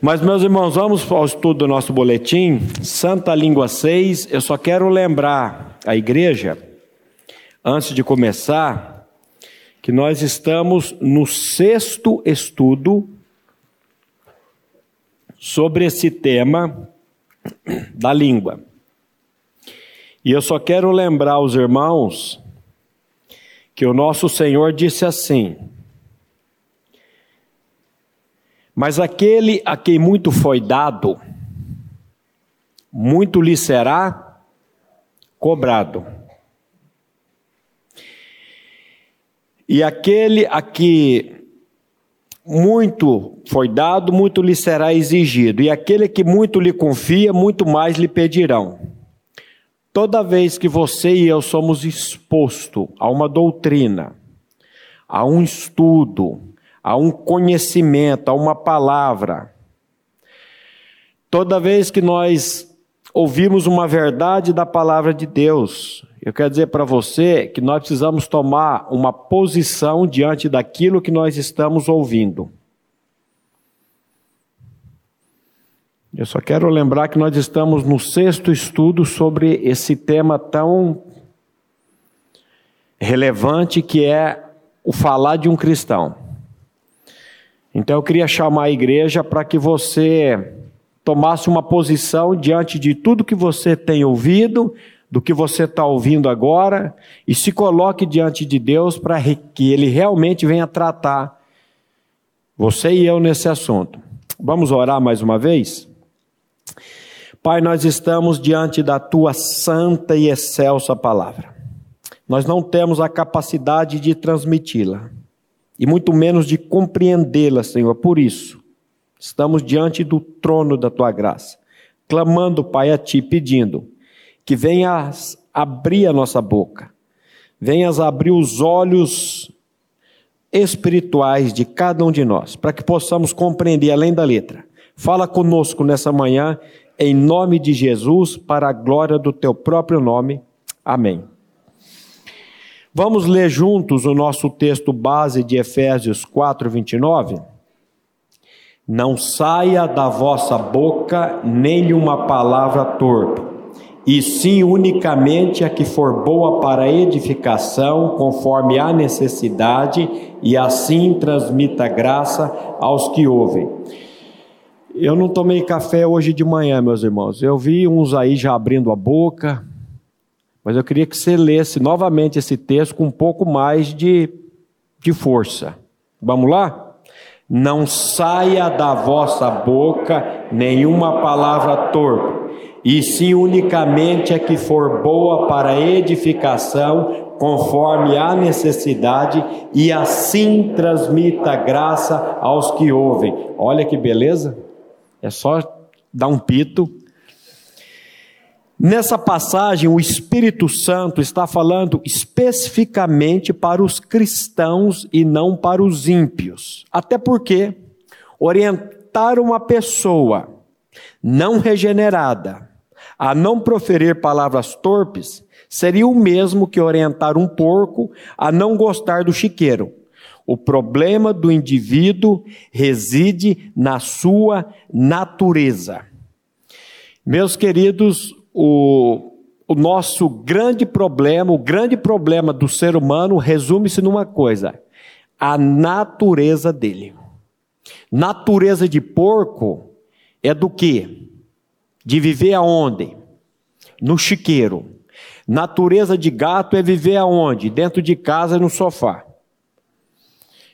Mas, meus irmãos, vamos ao estudo do nosso boletim, Santa Língua 6. Eu só quero lembrar a igreja, antes de começar, que nós estamos no sexto estudo sobre esse tema da língua. E eu só quero lembrar os irmãos que o nosso Senhor disse assim: Mas aquele a quem muito foi dado, muito lhe será cobrado. E aquele a que muito foi dado, muito lhe será exigido. E aquele que muito lhe confia, muito mais lhe pedirão. Toda vez que você e eu somos exposto a uma doutrina, a um estudo, a um conhecimento, a uma palavra, toda vez que nós ouvimos uma verdade da palavra de Deus, eu quero dizer para você que nós precisamos tomar uma posição diante daquilo que nós estamos ouvindo. Eu só quero lembrar que nós estamos no sexto estudo sobre esse tema tão relevante que é o falar de um cristão. Então eu queria chamar a igreja para que você tomasse uma posição diante de tudo que você tem ouvido, do que você está ouvindo agora e se coloque diante de Deus para que Ele realmente venha tratar você e eu nesse assunto. Vamos orar mais uma vez? Pai, nós estamos diante da Tua santa e excelsa palavra. Nós não temos a capacidade de transmiti-la e muito menos de compreendê-la, Senhor. Por isso, estamos diante do trono da Tua graça, clamando, Pai, a Ti, pedindo que venhas abrir a nossa boca, venhas abrir os olhos espirituais de cada um de nós, para que possamos compreender além da letra. Fala conosco nessa manhã, em nome de Jesus, para a glória do teu próprio nome. Amém. Vamos ler juntos o nosso texto base de Efésios 4, 29? Não saia da vossa boca nenhuma palavra torpe e sim unicamente a que for boa para edificação, conforme a necessidade, e assim transmita graça aos que ouvem. Eu não tomei café hoje de manhã, meus irmãos. Eu vi uns aí já abrindo a boca, mas eu queria que você lesse novamente esse texto com um pouco mais de, de força. Vamos lá? Não saia da vossa boca nenhuma palavra torpe e sim unicamente a que for boa para edificação, conforme a necessidade, e assim transmita graça aos que ouvem. Olha que beleza! É só dar um pito. Nessa passagem, o Espírito Santo está falando especificamente para os cristãos e não para os ímpios. Até porque orientar uma pessoa não regenerada a não proferir palavras torpes seria o mesmo que orientar um porco a não gostar do chiqueiro. O problema do indivíduo reside na sua natureza. Meus queridos, o, o nosso grande problema, o grande problema do ser humano resume-se numa coisa: a natureza dele. Natureza de porco é do que? de viver aonde? No chiqueiro. Natureza de gato é viver aonde? Dentro de casa, no sofá.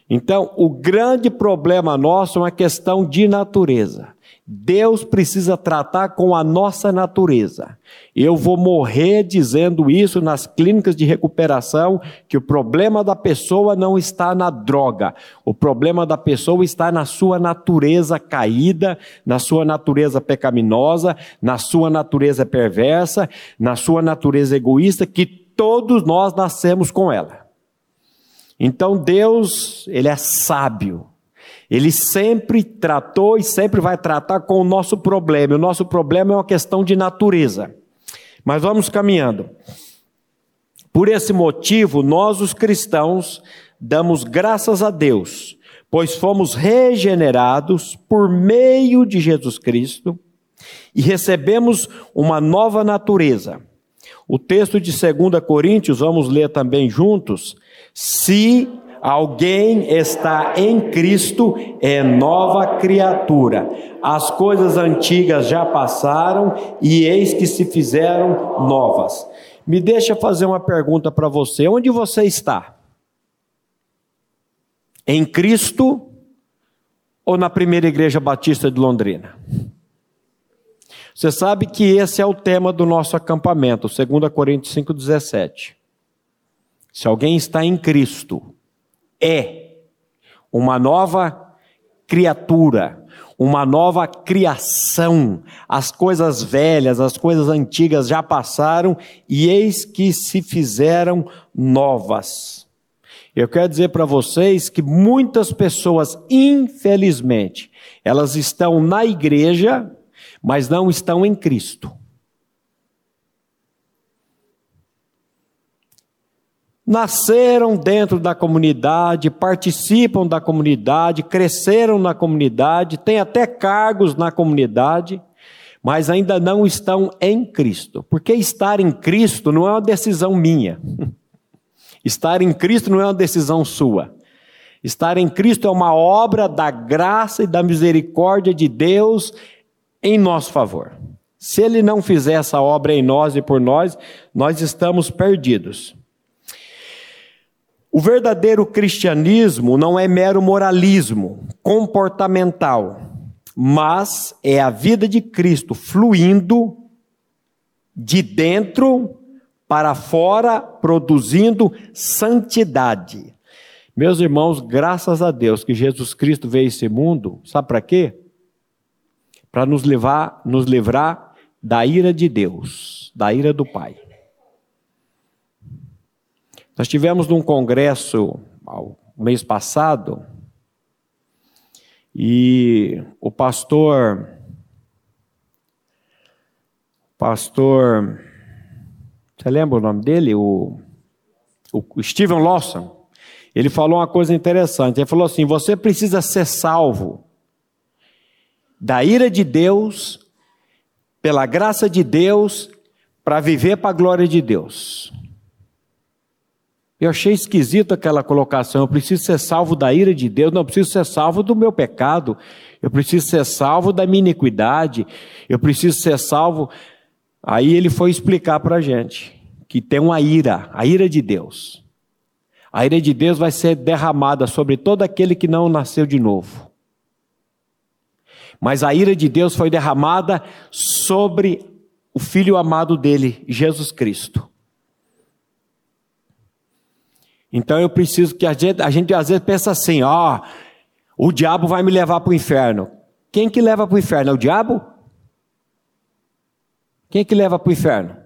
Então, o grande problema nosso é uma questão de natureza. Deus precisa tratar com a nossa natureza. Eu vou morrer dizendo isso nas clínicas de recuperação, que o problema da pessoa não está na droga. O problema da pessoa está na sua natureza caída, na sua natureza pecaminosa, na sua natureza perversa, na sua natureza egoísta, que todos nós nascemos com ela. Então Deus, ele é sábio. Ele sempre tratou e sempre vai tratar com o nosso problema. O nosso problema é uma questão de natureza. Mas vamos caminhando. Por esse motivo, nós, os cristãos, damos graças a Deus pois fomos regenerados por meio de Jesus Cristo e recebemos uma nova natureza. O texto de 2 Coríntios, vamos ler também juntos. Se alguém está em Cristo, é nova criatura. As coisas antigas já passaram e eis que se fizeram novas. Me deixa fazer uma pergunta para você: onde você está? Em Cristo ou na primeira igreja batista de Londrina? Você sabe que esse é o tema do nosso acampamento, 2 Coríntios 5,17. Se alguém está em Cristo, é uma nova criatura, uma nova criação. As coisas velhas, as coisas antigas já passaram e eis que se fizeram novas. Eu quero dizer para vocês que muitas pessoas, infelizmente, elas estão na igreja, mas não estão em Cristo. Nasceram dentro da comunidade, participam da comunidade, cresceram na comunidade, têm até cargos na comunidade, mas ainda não estão em Cristo. Porque estar em Cristo não é uma decisão minha. Estar em Cristo não é uma decisão sua. Estar em Cristo é uma obra da graça e da misericórdia de Deus em nosso favor. Se Ele não fizer essa obra em nós e por nós, nós estamos perdidos. O verdadeiro cristianismo não é mero moralismo comportamental, mas é a vida de Cristo fluindo de dentro para fora, produzindo santidade. Meus irmãos, graças a Deus que Jesus Cristo veio a esse mundo, sabe para quê? Para nos levar, nos livrar da ira de Deus, da ira do Pai. Nós tivemos num congresso mês passado e o pastor pastor você lembra o nome dele? O, o Steven Lawson. Ele falou uma coisa interessante. Ele falou assim: você precisa ser salvo da ira de Deus, pela graça de Deus, para viver para a glória de Deus. Eu achei esquisito aquela colocação. Eu preciso ser salvo da ira de Deus, não preciso ser salvo do meu pecado. Eu preciso ser salvo da minha iniquidade. Eu preciso ser salvo. Aí ele foi explicar para a gente que tem uma ira, a ira de Deus. A ira de Deus vai ser derramada sobre todo aquele que não nasceu de novo. Mas a ira de Deus foi derramada sobre o filho amado dele, Jesus Cristo. Então eu preciso que a gente, a gente às vezes pensa assim: ó, oh, o diabo vai me levar para o inferno. Quem que leva para o inferno? É o diabo? Quem que leva para o inferno?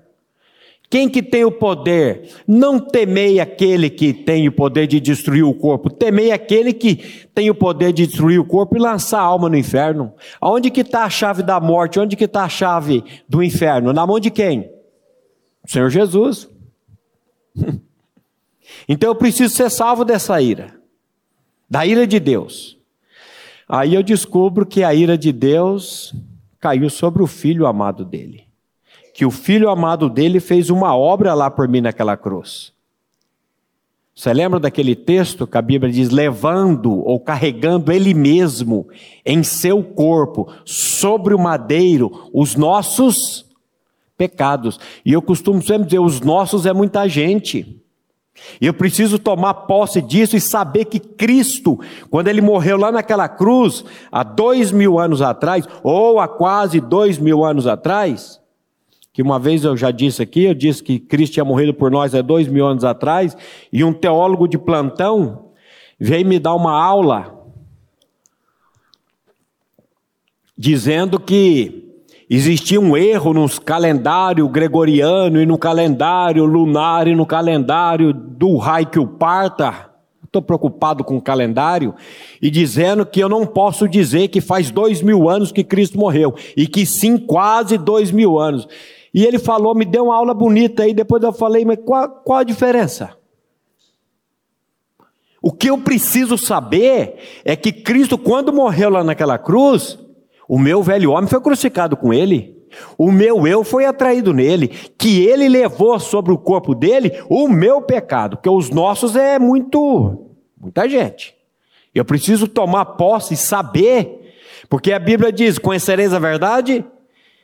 Quem que tem o poder? Não temei aquele que tem o poder de destruir o corpo, temei aquele que tem o poder de destruir o corpo e lançar a alma no inferno. Aonde que está a chave da morte? Onde que está a chave do inferno? Na mão de quem? Senhor Jesus. Então eu preciso ser salvo dessa ira, da ira de Deus. Aí eu descubro que a ira de Deus caiu sobre o filho amado dele. Que o filho amado dele fez uma obra lá por mim naquela cruz. Você lembra daquele texto que a Bíblia diz: levando ou carregando ele mesmo em seu corpo, sobre o madeiro, os nossos pecados. E eu costumo sempre dizer: os nossos é muita gente. E eu preciso tomar posse disso e saber que Cristo, quando ele morreu lá naquela cruz, há dois mil anos atrás, ou há quase dois mil anos atrás, que uma vez eu já disse aqui, eu disse que Cristo tinha morrido por nós há dois mil anos atrás, e um teólogo de plantão veio me dar uma aula, dizendo que Existia um erro no calendário gregoriano e no calendário lunar e no calendário do Raikyo Parta. Estou preocupado com o calendário e dizendo que eu não posso dizer que faz dois mil anos que Cristo morreu e que sim, quase dois mil anos. E ele falou, me deu uma aula bonita aí. Depois eu falei, mas qual, qual a diferença? O que eu preciso saber é que Cristo, quando morreu lá naquela cruz, o meu velho homem foi crucificado com ele. O meu eu foi atraído nele, que ele levou sobre o corpo dele o meu pecado, porque os nossos é muito, muita gente. Eu preciso tomar posse e saber, porque a Bíblia diz: conhecereis a verdade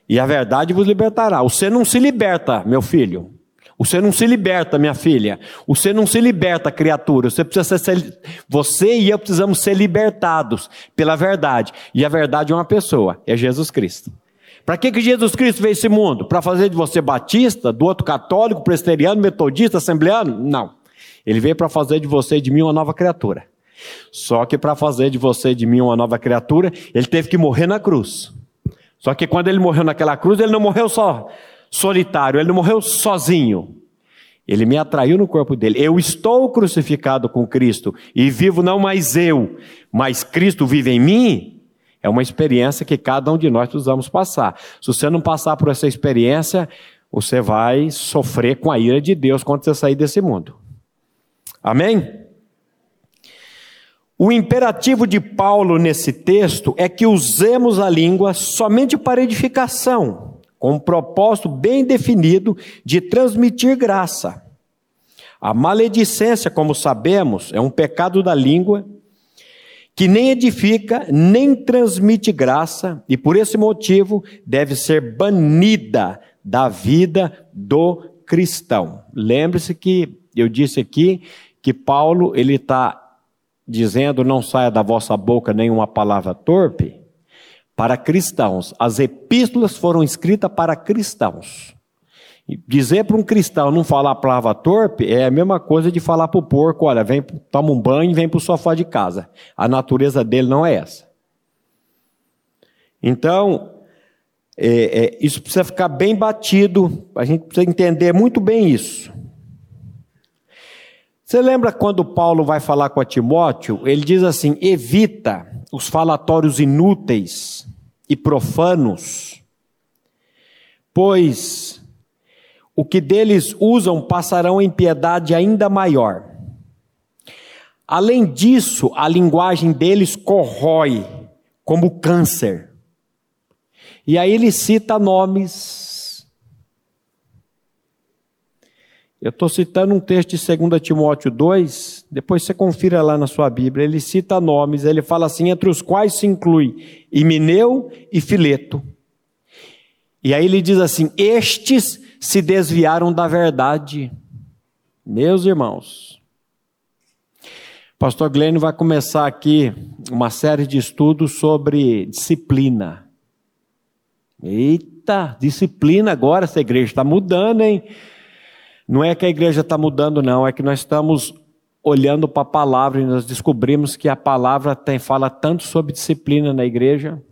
e a verdade vos libertará. Você não se liberta, meu filho. Você não se liberta, minha filha. Você não se liberta, criatura. Você precisa ser, você e eu precisamos ser libertados pela verdade. E a verdade é uma pessoa, é Jesus Cristo. Para que, que Jesus Cristo veio esse mundo? Para fazer de você batista, do outro católico, presteriano, metodista, assembleano? Não. Ele veio para fazer de você e de mim uma nova criatura. Só que para fazer de você e de mim uma nova criatura, ele teve que morrer na cruz. Só que quando ele morreu naquela cruz, ele não morreu só solitário, ele não morreu sozinho. Ele me atraiu no corpo dele. Eu estou crucificado com Cristo e vivo não mais eu, mas Cristo vive em mim. É uma experiência que cada um de nós precisamos passar. Se você não passar por essa experiência, você vai sofrer com a ira de Deus quando você sair desse mundo. Amém? O imperativo de Paulo nesse texto é que usemos a língua somente para edificação, com um propósito bem definido de transmitir graça. A maledicência, como sabemos, é um pecado da língua que nem edifica, nem transmite graça, e por esse motivo deve ser banida da vida do cristão. Lembre-se que eu disse aqui que Paulo ele está dizendo: Não saia da vossa boca nenhuma palavra torpe, para cristãos. As epístolas foram escritas para cristãos. dizer para um cristão não falar a palavra torpe é a mesma coisa de falar para o porco: olha, vem, toma um banho e vem para o sofá de casa. A natureza dele não é essa. Então, é, é, isso precisa ficar bem batido, a gente precisa entender muito bem isso. Você lembra quando Paulo vai falar com a Timóteo? Ele diz assim: evita os falatórios inúteis e profanos, pois o que deles usam passarão em piedade ainda maior. Além disso, a linguagem deles corrói como câncer. E aí ele cita nomes Eu estou citando um texto de 2 Timóteo 2, depois você confira lá na sua Bíblia. Ele cita nomes, ele fala assim: entre os quais se inclui Imineu e Fileto. E aí ele diz assim: estes se desviaram da verdade. Meus irmãos, Pastor Glenn vai começar aqui uma série de estudos sobre disciplina. Eita, disciplina agora, essa igreja está mudando, hein? Não é que a igreja está mudando, não, é que nós estamos olhando para a palavra e nós descobrimos que a palavra tem, fala tanto sobre disciplina na igreja.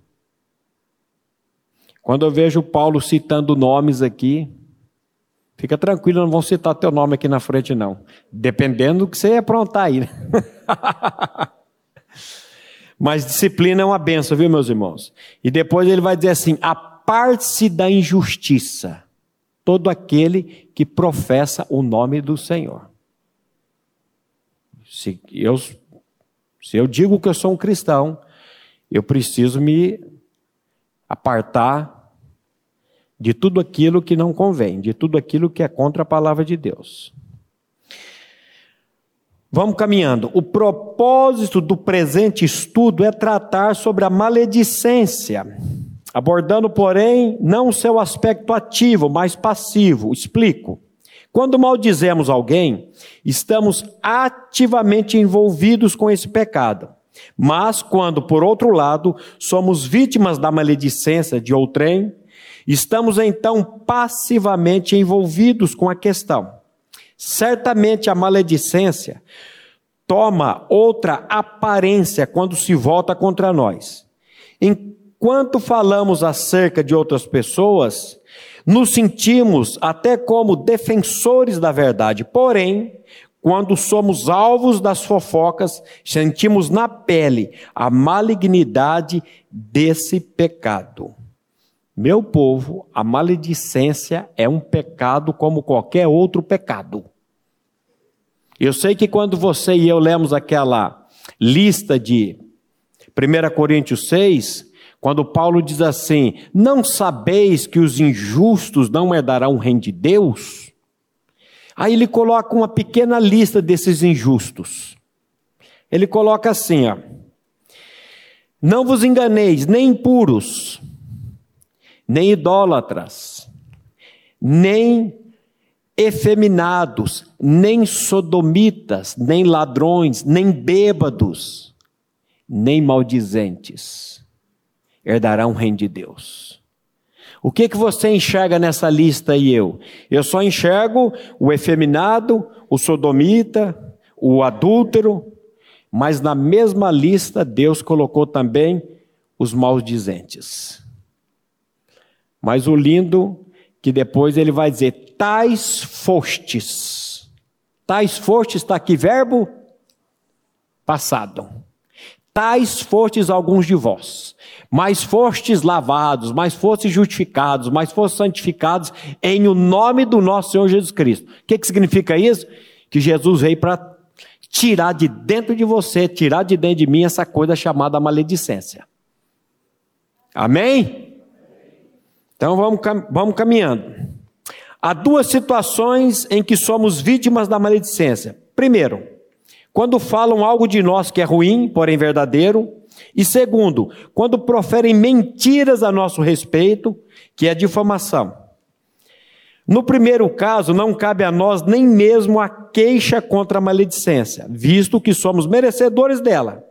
Quando eu vejo Paulo citando nomes aqui, fica tranquilo, não vão citar teu nome aqui na frente, não. Dependendo do que você aprontar aí. Né? Mas disciplina é uma benção, viu, meus irmãos? E depois ele vai dizer assim: aparte-se da injustiça todo aquele que professa o nome do Senhor. Se eu, se eu digo que eu sou um cristão, eu preciso me apartar de tudo aquilo que não convém, de tudo aquilo que é contra a palavra de Deus. Vamos caminhando. O propósito do presente estudo é tratar sobre a maledicência abordando, porém, não o seu aspecto ativo, mas passivo. Explico. Quando maldizemos alguém, estamos ativamente envolvidos com esse pecado. Mas quando, por outro lado, somos vítimas da maledicência de outrem, estamos então passivamente envolvidos com a questão. Certamente a maledicência toma outra aparência quando se volta contra nós. Enquanto falamos acerca de outras pessoas, nos sentimos até como defensores da verdade. Porém, quando somos alvos das fofocas, sentimos na pele a malignidade desse pecado. Meu povo, a maledicência é um pecado como qualquer outro pecado. Eu sei que quando você e eu lemos aquela lista de 1 Coríntios 6, quando Paulo diz assim: Não sabeis que os injustos não herdarão o reino de Deus? Aí ele coloca uma pequena lista desses injustos. Ele coloca assim, ó. Não vos enganeis, nem impuros, nem idólatras, nem efeminados, nem sodomitas, nem ladrões, nem bêbados, nem maldizentes herdarão o reino de Deus. O que que você enxerga nessa lista e eu? Eu só enxergo o efeminado, o sodomita, o adúltero, mas na mesma lista Deus colocou também os maldizentes. Mas o lindo que depois ele vai dizer: tais fostes. Tais fostes está aqui verbo passado. Tais fostes alguns de vós, mas fostes lavados, mas fostes justificados, mas fostes santificados em o nome do nosso Senhor Jesus Cristo. O que, que significa isso? Que Jesus veio para tirar de dentro de você, tirar de dentro de mim essa coisa chamada maledicência. Amém? Então vamos, vamos caminhando. Há duas situações em que somos vítimas da maledicência. Primeiro, quando falam algo de nós que é ruim, porém verdadeiro. E segundo, quando proferem mentiras a nosso respeito, que é difamação. No primeiro caso, não cabe a nós nem mesmo a queixa contra a maledicência, visto que somos merecedores dela.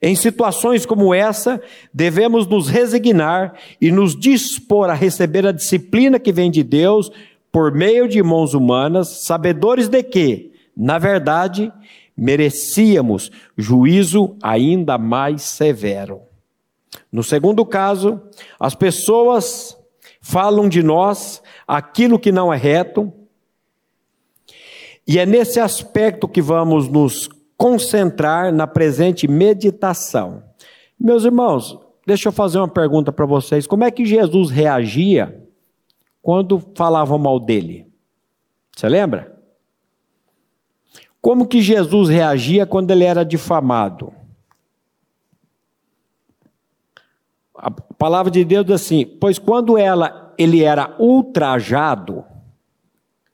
Em situações como essa, devemos nos resignar e nos dispor a receber a disciplina que vem de Deus por meio de mãos humanas, sabedores de que, na verdade, merecíamos juízo ainda mais severo. No segundo caso, as pessoas falam de nós aquilo que não é reto, e é nesse aspecto que vamos nos concentrar na presente meditação. Meus irmãos, deixa eu fazer uma pergunta para vocês: como é que Jesus reagia quando falavam mal dele? Você lembra? Como que Jesus reagia quando ele era difamado? A palavra de Deus diz assim: pois quando ela, ele era ultrajado,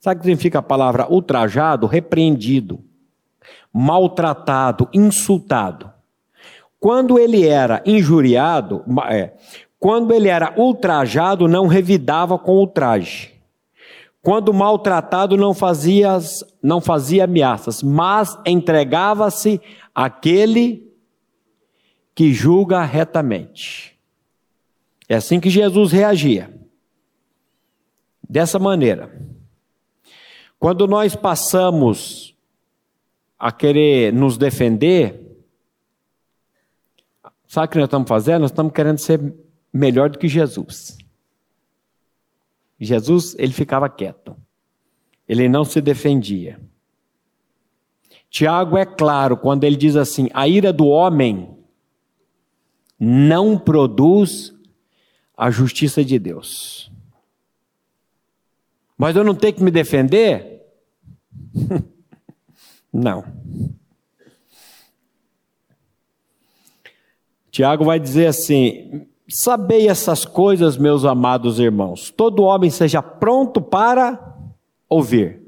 sabe o que significa a palavra ultrajado? Repreendido, maltratado, insultado. Quando ele era injuriado, é, quando ele era ultrajado, não revidava com ultraje. Quando maltratado, não fazia, não fazia ameaças, mas entregava-se àquele que julga retamente. É assim que Jesus reagia. Dessa maneira. Quando nós passamos a querer nos defender, sabe o que nós estamos fazendo? Nós estamos querendo ser melhor do que Jesus. Jesus, ele ficava quieto. Ele não se defendia. Tiago é claro quando ele diz assim: a ira do homem não produz a justiça de Deus. Mas eu não tenho que me defender? não. Tiago vai dizer assim: Sabei essas coisas, meus amados irmãos. Todo homem seja pronto para ouvir,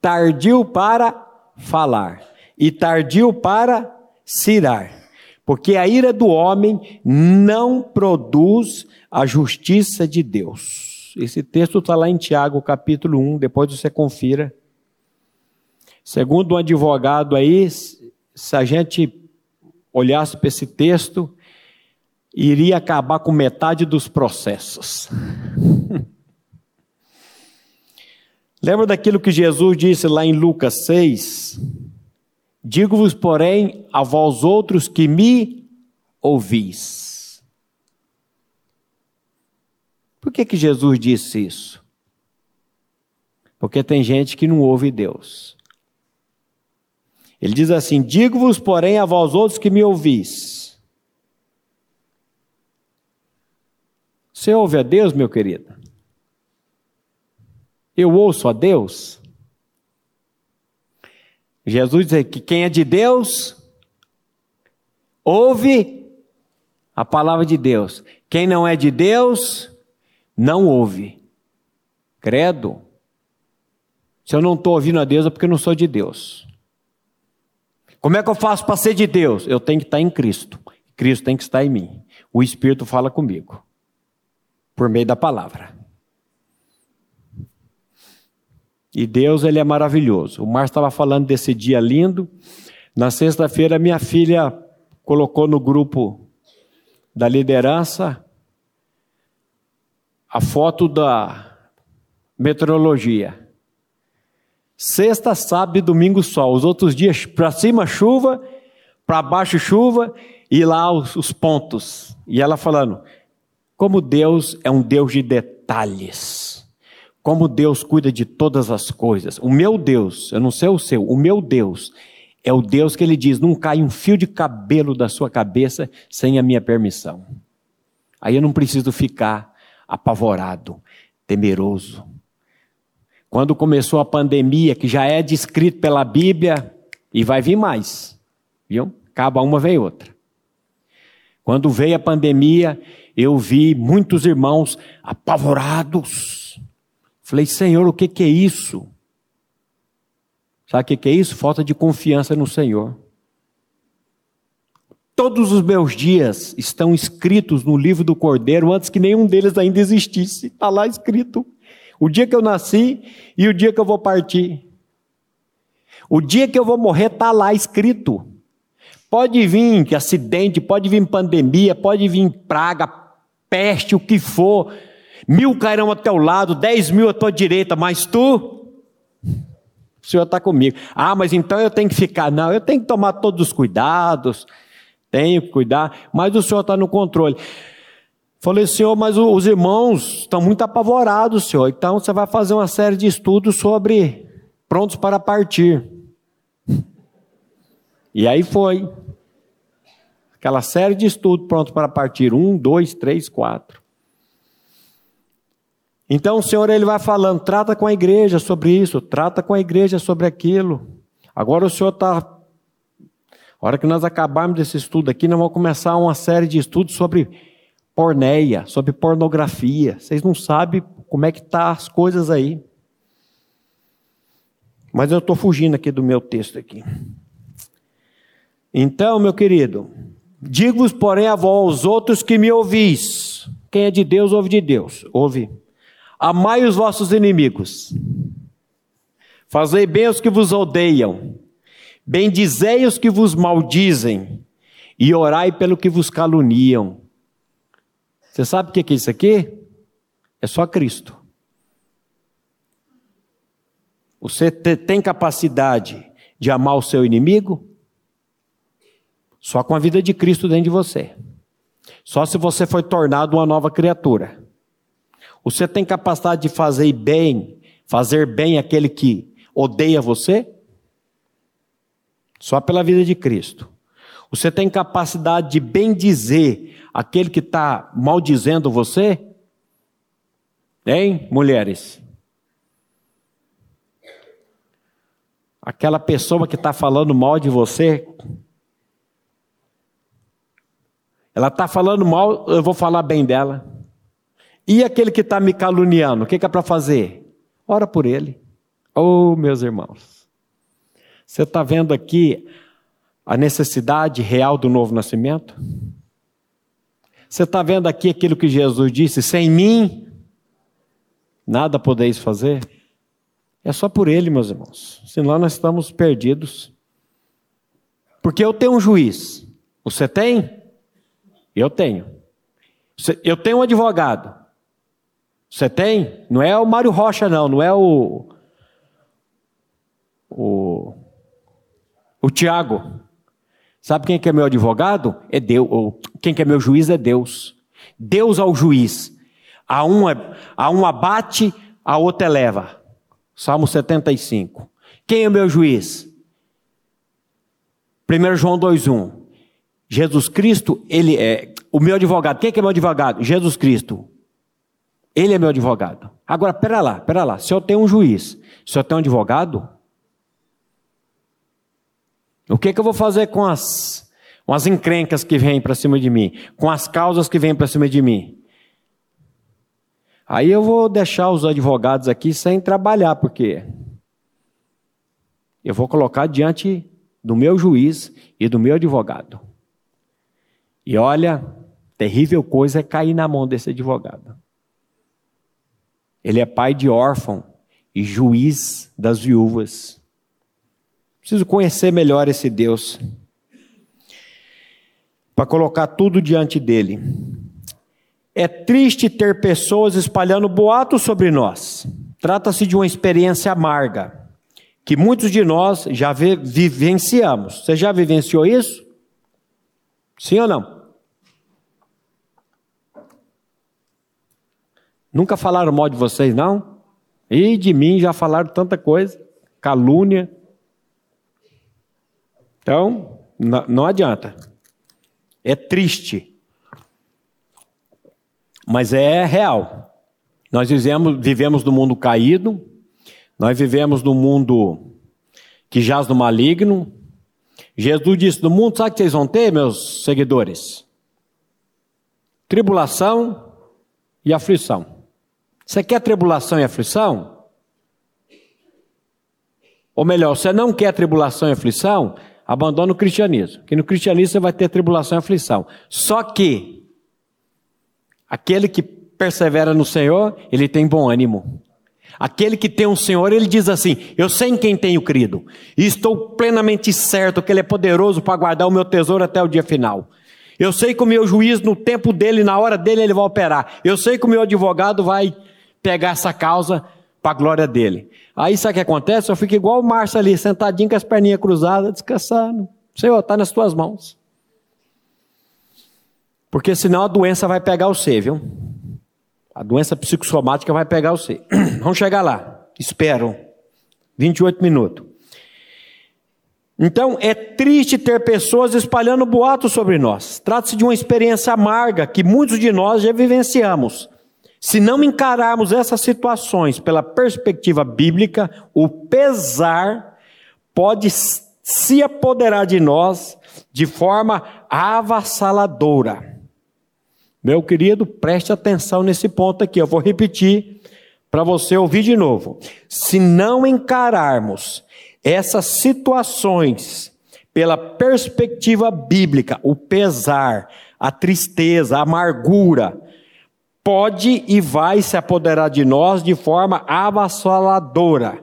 tardio para falar e tardio para cirar, porque a ira do homem não produz a justiça de Deus. Esse texto está lá em Tiago, capítulo 1, depois você confira. Segundo um advogado aí, se a gente olhasse para esse texto, iria acabar com metade dos processos. Lembra daquilo que Jesus disse lá em Lucas 6? Digo-vos, porém, a vós outros que me ouvis. Por que, que Jesus disse isso? Porque tem gente que não ouve Deus. Ele diz assim: Digo-vos, porém, a vós outros que me ouvis Você ouve a Deus, meu querido? Eu ouço a Deus? Jesus diz que quem é de Deus, ouve a palavra de Deus. Quem não é de Deus, não ouve. Credo. Se eu não estou ouvindo a Deus é porque eu não sou de Deus. Como é que eu faço para ser de Deus? Eu tenho que estar em Cristo. Cristo tem que estar em mim. O Espírito fala comigo. Por meio da palavra. E Deus, ele é maravilhoso. O Márcio estava falando desse dia lindo. Na sexta-feira, minha filha colocou no grupo da liderança a foto da meteorologia. Sexta, sábado e domingo sol. Os outros dias, para cima chuva, para baixo chuva e lá os, os pontos. E ela falando, como Deus é um Deus de detalhes como Deus cuida de todas as coisas. O meu Deus, eu não sei o seu, o meu Deus é o Deus que ele diz: não cai um fio de cabelo da sua cabeça sem a minha permissão. Aí eu não preciso ficar apavorado, temeroso. Quando começou a pandemia, que já é descrito pela Bíblia, e vai vir mais, viu? Acaba uma, vem outra. Quando veio a pandemia, eu vi muitos irmãos apavorados Falei, Senhor, o que, que é isso? Sabe o que, que é isso? Falta de confiança no Senhor. Todos os meus dias estão escritos no livro do Cordeiro antes que nenhum deles ainda existisse. Está lá escrito. O dia que eu nasci e o dia que eu vou partir. O dia que eu vou morrer está lá escrito. Pode vir acidente, pode vir pandemia, pode vir praga, peste, o que for. Mil cairão ao teu lado, dez mil à tua direita, mas tu, o Senhor está comigo. Ah, mas então eu tenho que ficar. Não, eu tenho que tomar todos os cuidados, tenho que cuidar, mas o Senhor está no controle. Falei, Senhor, mas os irmãos estão muito apavorados, Senhor. Então você vai fazer uma série de estudos sobre prontos para partir. E aí foi. Aquela série de estudos prontos para partir. Um, dois, três, quatro. Então o Senhor ele vai falando, trata com a igreja sobre isso, trata com a igreja sobre aquilo. Agora o Senhor está. Hora que nós acabarmos desse estudo aqui, nós vamos começar uma série de estudos sobre porneia, sobre pornografia. Vocês não sabem como é que tá as coisas aí. Mas eu estou fugindo aqui do meu texto aqui. Então, meu querido, digo-vos, porém, a vós, outros que me ouvis. Quem é de Deus, ouve de Deus. Ouve. Amai os vossos inimigos. Fazei bem os que vos odeiam. Bendizei os que vos maldizem. E orai pelo que vos caluniam. Você sabe o que é isso aqui? É só Cristo. Você tem capacidade de amar o seu inimigo? Só com a vida de Cristo dentro de você. Só se você foi tornado uma nova criatura. Você tem capacidade de fazer bem, fazer bem aquele que odeia você? Só pela vida de Cristo. Você tem capacidade de bem dizer aquele que está maldizendo você? Hein, mulheres? Aquela pessoa que está falando mal de você, ela está falando mal, eu vou falar bem dela. E aquele que está me caluniando, o que, que é para fazer? Ora por ele. Oh, meus irmãos, você está vendo aqui a necessidade real do novo nascimento? Você está vendo aqui aquilo que Jesus disse: sem mim, nada podeis fazer? É só por ele, meus irmãos, senão nós estamos perdidos. Porque eu tenho um juiz, você tem? Eu tenho. Eu tenho um advogado, você tem? Não é o Mário Rocha, não, não é o. O. O Tiago. Sabe quem que é meu advogado? É Deus. Quem que é meu juiz é Deus. Deus ao juiz. A um, a um abate, a outra eleva. Salmo 75. Quem é meu juiz? 1 João 2,1. Jesus Cristo, ele é o meu advogado. Quem é que é meu advogado? Jesus Cristo. Ele é meu advogado. Agora, pera lá, pera lá. Se eu tenho um juiz, se eu tenho um advogado, O que, que eu vou fazer com as, com as encrencas que vêm para cima de mim? Com as causas que vêm para cima de mim? Aí eu vou deixar os advogados aqui sem trabalhar, porque eu vou colocar diante do meu juiz e do meu advogado. E olha, terrível coisa é cair na mão desse advogado. Ele é pai de órfão e juiz das viúvas. Preciso conhecer melhor esse Deus para colocar tudo diante dele. É triste ter pessoas espalhando boatos sobre nós. Trata-se de uma experiência amarga que muitos de nós já vivenciamos. Você já vivenciou isso? Sim ou não? Nunca falaram mal de vocês, não? E de mim já falaram tanta coisa, calúnia. Então, não adianta. É triste. Mas é real. Nós vivemos, vivemos no mundo caído, nós vivemos num mundo que jaz no maligno. Jesus disse: No mundo, sabe o que vocês vão ter, meus seguidores? Tribulação e aflição. Você quer tribulação e aflição? Ou melhor, você não quer tribulação e aflição? Abandona o cristianismo. Que no cristianismo você vai ter tribulação e aflição. Só que aquele que persevera no Senhor, ele tem bom ânimo. Aquele que tem um Senhor, ele diz assim: Eu sei em quem tenho crido, e estou plenamente certo que Ele é poderoso para guardar o meu tesouro até o dia final. Eu sei que o meu juiz, no tempo dele, na hora dele, ele vai operar. Eu sei que o meu advogado vai pegar essa causa para a glória dele. Aí sabe o que acontece? Eu fico igual o Márcio ali, sentadinho com as perninhas cruzadas, descansando. Senhor, está nas tuas mãos. Porque senão a doença vai pegar você, viu? A doença psicossomática vai pegar você. Vamos chegar lá. Espero. 28 minutos. Então, é triste ter pessoas espalhando boatos sobre nós. Trata-se de uma experiência amarga que muitos de nós já vivenciamos. Se não encararmos essas situações pela perspectiva bíblica, o pesar pode se apoderar de nós de forma avassaladora. Meu querido, preste atenção nesse ponto aqui. Eu vou repetir para você ouvir de novo. Se não encararmos essas situações pela perspectiva bíblica, o pesar, a tristeza, a amargura, pode e vai se apoderar de nós de forma avassaladora.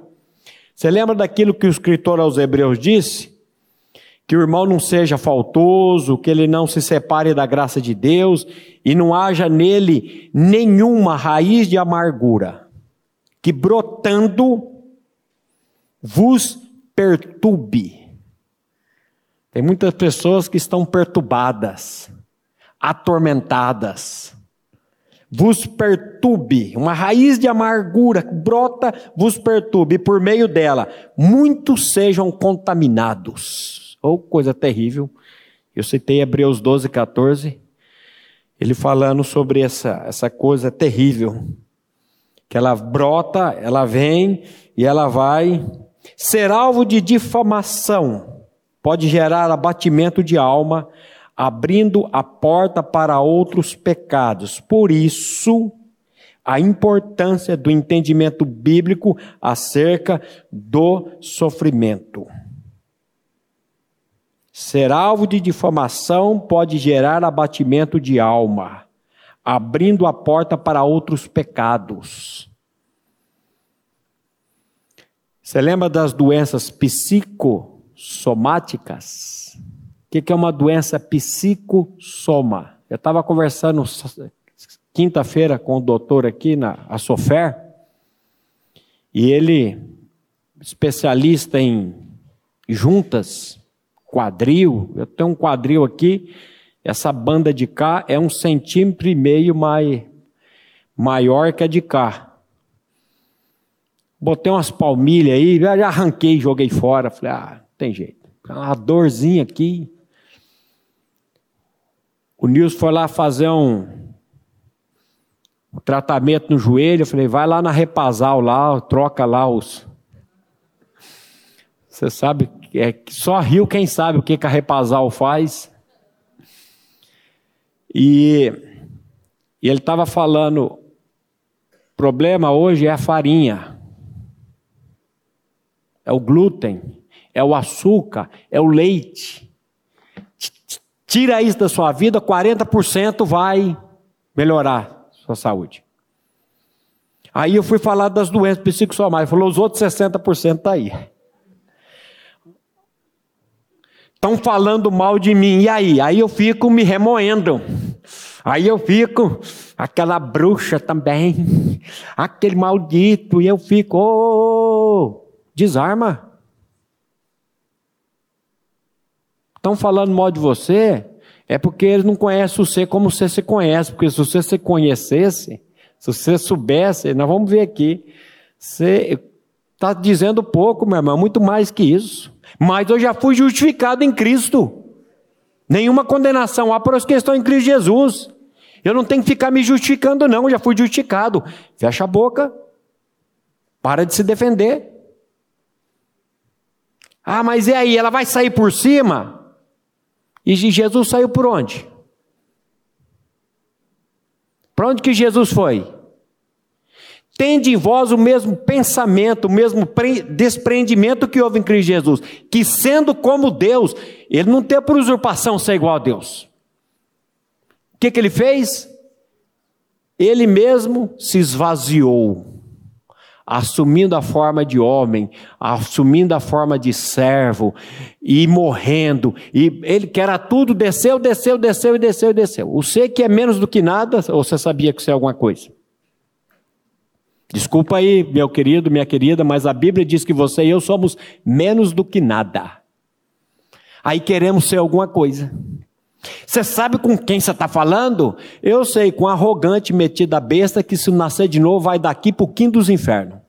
Você lembra daquilo que o escritor aos Hebreus disse? Que o irmão não seja faltoso, que ele não se separe da graça de Deus e não haja nele nenhuma raiz de amargura, que brotando vos perturbe. Tem muitas pessoas que estão perturbadas, atormentadas. Vos perturbe, uma raiz de amargura brota, vos perturbe, e por meio dela muitos sejam contaminados ou coisa terrível. Eu citei Hebreus 12, 14, ele falando sobre essa, essa coisa terrível, que ela brota, ela vem e ela vai ser alvo de difamação, pode gerar abatimento de alma, abrindo a porta para outros pecados. Por isso, a importância do entendimento bíblico acerca do sofrimento. Ser alvo de difamação pode gerar abatimento de alma, abrindo a porta para outros pecados. Você lembra das doenças psicossomáticas? O que é uma doença psicossoma? Eu estava conversando quinta-feira com o doutor aqui na a Sofer, e ele, especialista em juntas, quadril. Eu tenho um quadril aqui, essa banda de cá é um centímetro e meio mais, maior que a de cá. Botei umas palmilhas aí, já arranquei, joguei fora. Falei, ah, tem jeito. Uma dorzinha aqui. O Nilson foi lá fazer um, um tratamento no joelho. Eu falei, vai lá na Repasal lá, troca lá os. Você sabe É, só rio quem sabe o que, que a Repasal faz. E, e ele estava falando, problema hoje é a farinha, é o glúten, é o açúcar, é o leite. Tira isso da sua vida, 40% vai melhorar sua saúde. Aí eu fui falar das doenças psicossomáticas, falou os outros 60% tá aí. Estão falando mal de mim, e aí? Aí eu fico me remoendo. Aí eu fico, aquela bruxa também, aquele maldito, e eu fico, oh, desarma. Estão falando mal de você, é porque eles não conhecem você como você se conhece, porque se você se conhecesse, se você soubesse, nós vamos ver aqui, você está dizendo pouco, meu irmão, muito mais que isso. Mas eu já fui justificado em Cristo. Nenhuma condenação há por as que estão em Cristo Jesus. Eu não tenho que ficar me justificando, não, eu já fui justificado. Fecha a boca, para de se defender. Ah, mas e aí? Ela vai sair por cima? E Jesus saiu por onde? Para onde que Jesus foi? Tende em vós o mesmo pensamento, o mesmo desprendimento que houve em Cristo Jesus, que sendo como Deus, ele não tem por usurpação ser igual a Deus. O que, que ele fez? Ele mesmo se esvaziou assumindo a forma de homem, assumindo a forma de servo e morrendo. E ele que era tudo, desceu, desceu, desceu e desceu e desceu. O ser que é menos do que nada, ou você sabia que você é alguma coisa? Desculpa aí, meu querido, minha querida, mas a Bíblia diz que você e eu somos menos do que nada. Aí queremos ser alguma coisa. Você sabe com quem você está falando? Eu sei, com arrogante metida besta que se nascer de novo vai daqui para o quinto dos infernos.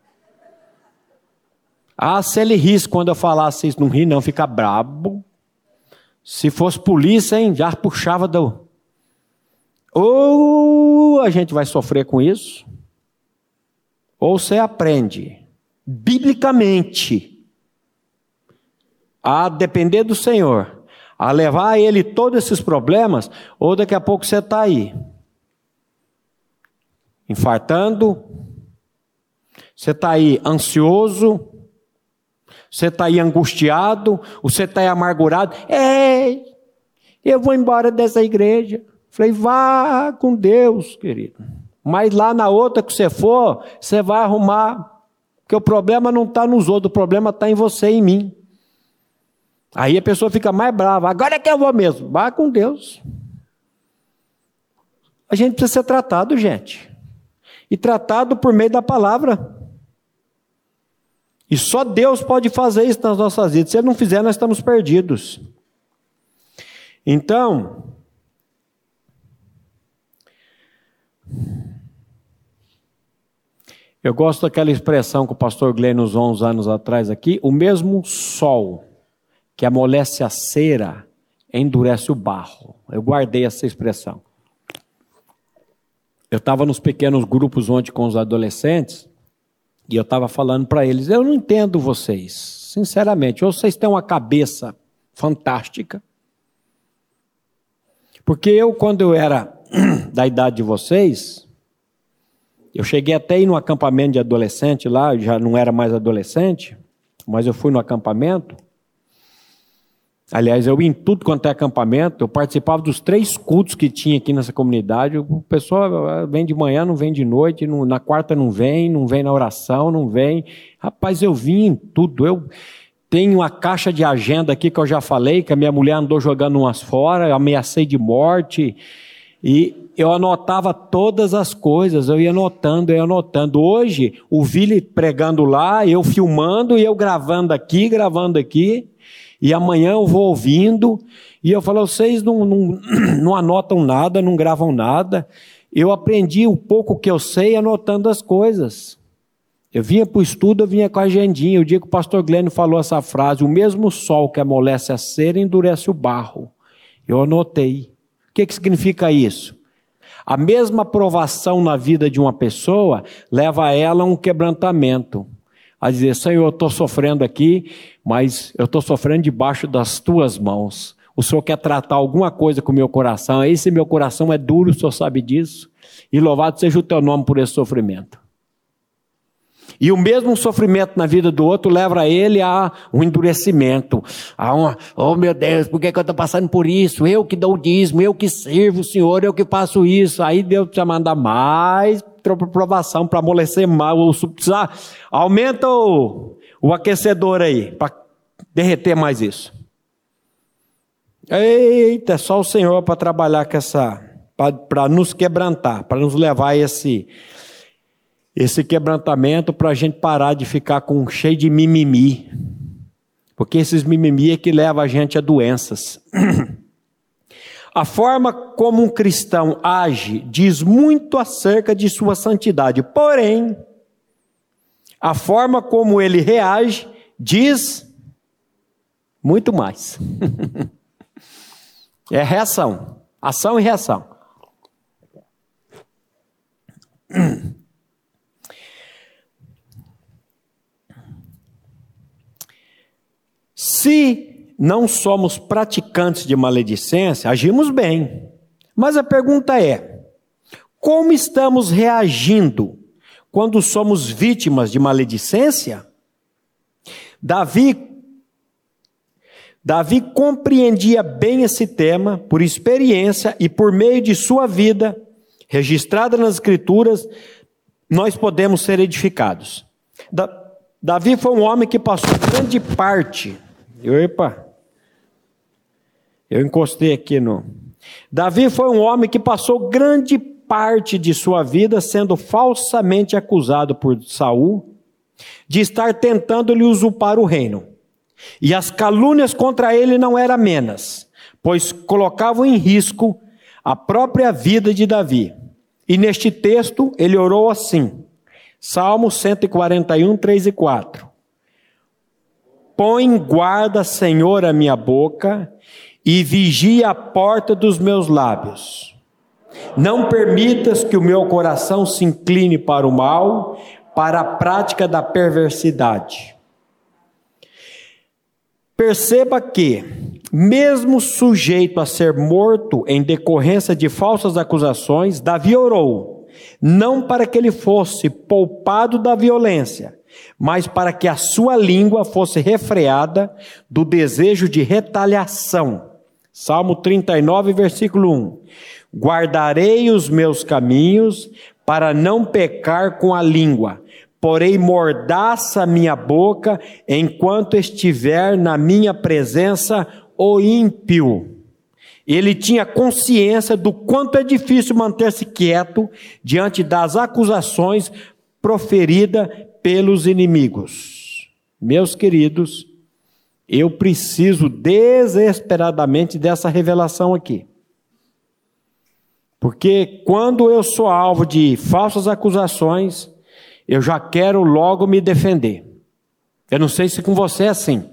Ah, se ele risse quando eu falasse isso, não ri não, fica brabo. Se fosse polícia, hein, já puxava do... Ou a gente vai sofrer com isso, ou você aprende, biblicamente, a depender do Senhor, a levar a Ele todos esses problemas, ou daqui a pouco você está aí, infartando, você está aí ansioso, você está aí angustiado, você está aí amargurado. É, eu vou embora dessa igreja. Falei, vá com Deus, querido. Mas lá na outra que você for, você vai arrumar. Porque o problema não está nos outros, o problema está em você e em mim. Aí a pessoa fica mais brava. Agora é que eu vou mesmo. Vá com Deus. A gente precisa ser tratado, gente. E tratado por meio da palavra. E só Deus pode fazer isso nas nossas vidas. Se Ele não fizer, nós estamos perdidos. Então, eu gosto daquela expressão que o pastor Glenn usou uns anos atrás aqui: o mesmo sol que amolece a cera endurece o barro. Eu guardei essa expressão. Eu estava nos pequenos grupos ontem com os adolescentes e eu estava falando para eles: eu não entendo vocês, sinceramente. Ou vocês têm uma cabeça fantástica. Porque eu, quando eu era da idade de vocês, eu cheguei até aí no acampamento de adolescente lá, já não era mais adolescente, mas eu fui no acampamento. Aliás, eu ia em tudo quanto é acampamento, eu participava dos três cultos que tinha aqui nessa comunidade. O pessoal ah, vem de manhã, não vem de noite, não, na quarta não vem, não vem na oração, não vem. Rapaz, eu vim em tudo. Eu tenho uma caixa de agenda aqui que eu já falei, que a minha mulher andou jogando umas fora, eu ameacei de morte. E eu anotava todas as coisas, eu ia anotando, eu ia anotando. Hoje, o Vili pregando lá, eu filmando e eu gravando aqui, gravando aqui e amanhã eu vou ouvindo, e eu falo, vocês não, não, não anotam nada, não gravam nada. Eu aprendi o pouco que eu sei anotando as coisas. Eu vinha para o estudo, eu vinha com a agendinha. O dia que o pastor Glênio falou essa frase, o mesmo sol que amolece a cera endurece o barro. Eu anotei. O que, que significa isso? A mesma provação na vida de uma pessoa leva ela a um quebrantamento. a dizer: Senhor, eu estou sofrendo aqui, mas eu estou sofrendo debaixo das tuas mãos. O Senhor quer tratar alguma coisa com o meu coração. Esse meu coração é duro, o Senhor sabe disso. E louvado seja o teu nome por esse sofrimento. E o mesmo sofrimento na vida do outro leva ele a um endurecimento, a uma, oh meu Deus, por que, que eu estou passando por isso? Eu que dou o dízimo, eu que sirvo o Senhor, eu que faço isso. Aí Deus precisa mandar mais provação para amolecer mais, ou precisar, aumenta o, o aquecedor aí, para derreter mais isso. Eita, só o Senhor para trabalhar com essa, para nos quebrantar, para nos levar a esse esse quebrantamento para a gente parar de ficar com cheio de mimimi. Porque esses mimimi é que leva a gente a doenças. A forma como um cristão age diz muito acerca de sua santidade, porém, a forma como ele reage diz muito mais. é reação, ação e reação. Se não somos praticantes de maledicência, agimos bem. Mas a pergunta é: como estamos reagindo quando somos vítimas de maledicência? Davi Davi compreendia bem esse tema por experiência e por meio de sua vida, registrada nas Escrituras, nós podemos ser edificados. Davi foi um homem que passou grande parte Epa! Eu encostei aqui no. Davi foi um homem que passou grande parte de sua vida sendo falsamente acusado por Saul de estar tentando lhe usurpar o reino. E as calúnias contra ele não eram menos, pois colocavam em risco a própria vida de Davi. E neste texto ele orou assim: Salmo 141, 3 e 4. Põe guarda, Senhor, a minha boca e vigia a porta dos meus lábios. Não permitas que o meu coração se incline para o mal, para a prática da perversidade. Perceba que, mesmo sujeito a ser morto em decorrência de falsas acusações, Davi orou, não para que ele fosse poupado da violência, mas para que a sua língua fosse refreada do desejo de retaliação. Salmo 39, versículo 1. Guardarei os meus caminhos para não pecar com a língua, porém mordaça minha boca enquanto estiver na minha presença o ímpio. Ele tinha consciência do quanto é difícil manter-se quieto diante das acusações proferidas pelos inimigos. Meus queridos, eu preciso desesperadamente dessa revelação aqui. Porque quando eu sou alvo de falsas acusações, eu já quero logo me defender. Eu não sei se com você é assim.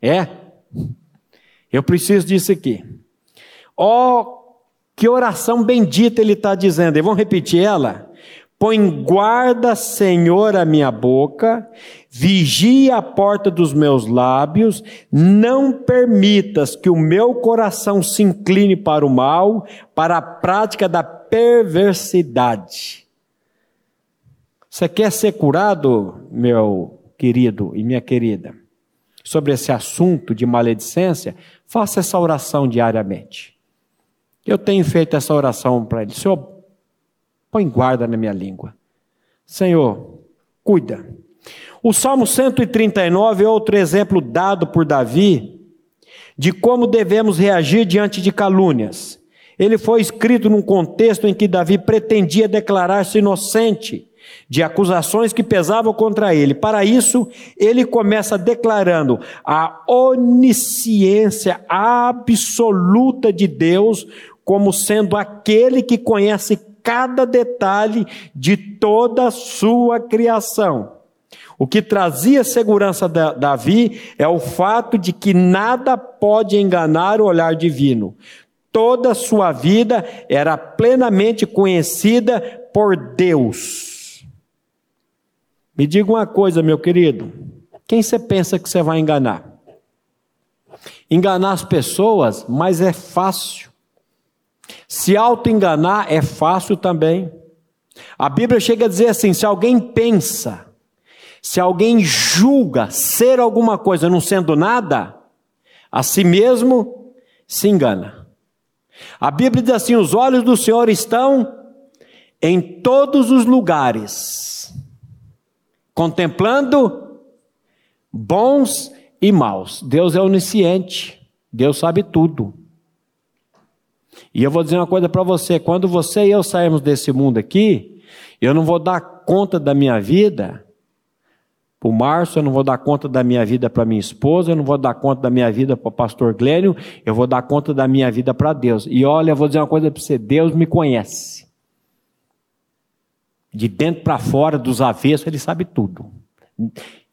É? Eu preciso disso aqui. Ó, oh, que oração bendita ele está dizendo. E vamos repetir ela? Põe guarda, Senhor, a minha boca, vigia a porta dos meus lábios, não permitas que o meu coração se incline para o mal, para a prática da perversidade. Você quer ser curado, meu querido e minha querida, sobre esse assunto de maledicência? Faça essa oração diariamente. Eu tenho feito essa oração para ele. Senhor, Põe guarda na minha língua. Senhor, cuida. O Salmo 139 é outro exemplo dado por Davi de como devemos reagir diante de calúnias. Ele foi escrito num contexto em que Davi pretendia declarar-se inocente de acusações que pesavam contra ele. Para isso, ele começa declarando a onisciência absoluta de Deus como sendo aquele que conhece cada detalhe de toda a sua criação. O que trazia segurança a Davi é o fato de que nada pode enganar o olhar divino. Toda a sua vida era plenamente conhecida por Deus. Me diga uma coisa, meu querido: quem você pensa que você vai enganar? Enganar as pessoas, mas é fácil. Se auto-enganar é fácil também. A Bíblia chega a dizer assim: se alguém pensa, se alguém julga ser alguma coisa não sendo nada, a si mesmo se engana. A Bíblia diz assim: os olhos do Senhor estão em todos os lugares, contemplando bons e maus. Deus é onisciente, Deus sabe tudo. E eu vou dizer uma coisa para você: quando você e eu sairmos desse mundo aqui, eu não vou dar conta da minha vida para o Márcio, eu não vou dar conta da minha vida para minha esposa, eu não vou dar conta da minha vida para o pastor Glênio, eu vou dar conta da minha vida para Deus. E olha, eu vou dizer uma coisa para você: Deus me conhece. De dentro para fora, dos avessos, Ele sabe tudo.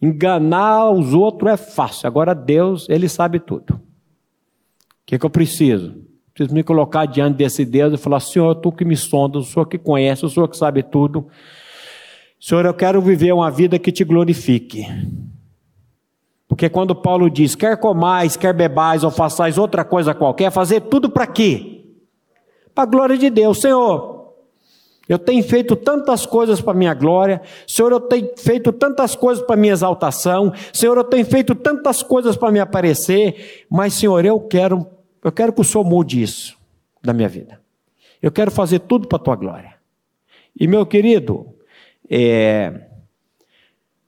Enganar os outros é fácil, agora Deus, Ele sabe tudo. O que, que eu preciso? Preciso me colocar diante desse Deus e falar: Senhor, tu que me sonda, o Senhor que conhece, o Senhor que sabe tudo. Senhor, eu quero viver uma vida que te glorifique. Porque quando Paulo diz, quer comais, quer bebais ou façais outra coisa qualquer, fazer tudo para quê? Para a glória de Deus. Senhor, eu tenho feito tantas coisas para minha glória. Senhor, eu tenho feito tantas coisas para minha exaltação. Senhor, eu tenho feito tantas coisas para me aparecer. Mas, Senhor, eu quero, eu quero que o Senhor mude isso da minha vida. Eu quero fazer tudo para a tua glória. E, meu querido, é,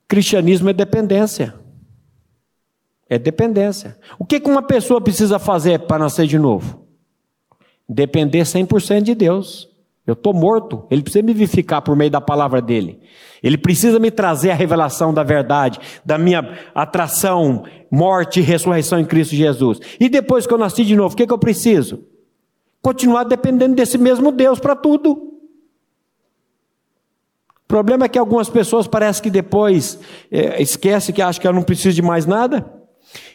cristianismo é dependência. É dependência. O que, que uma pessoa precisa fazer para nascer de novo? Depender 100% de Deus. Eu estou morto, ele precisa me vivificar por meio da palavra dele. Ele precisa me trazer a revelação da verdade, da minha atração, morte e ressurreição em Cristo Jesus. E depois que eu nasci de novo, o que, que eu preciso? Continuar dependendo desse mesmo Deus para tudo. O problema é que algumas pessoas parece que depois é, esquece que acha que ela não precisa de mais nada.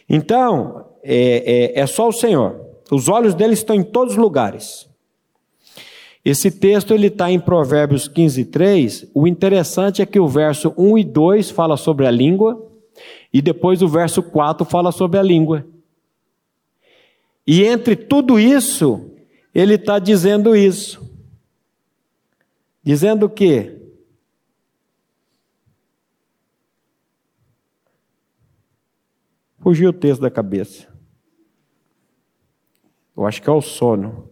Então, é, é, é só o Senhor. Os olhos dele estão em todos os lugares. Esse texto ele está em Provérbios 15, 3. O interessante é que o verso 1 e 2 fala sobre a língua, e depois o verso 4 fala sobre a língua. E entre tudo isso, ele está dizendo isso. Dizendo o quê? Fugiu o texto da cabeça. Eu acho que é o sono.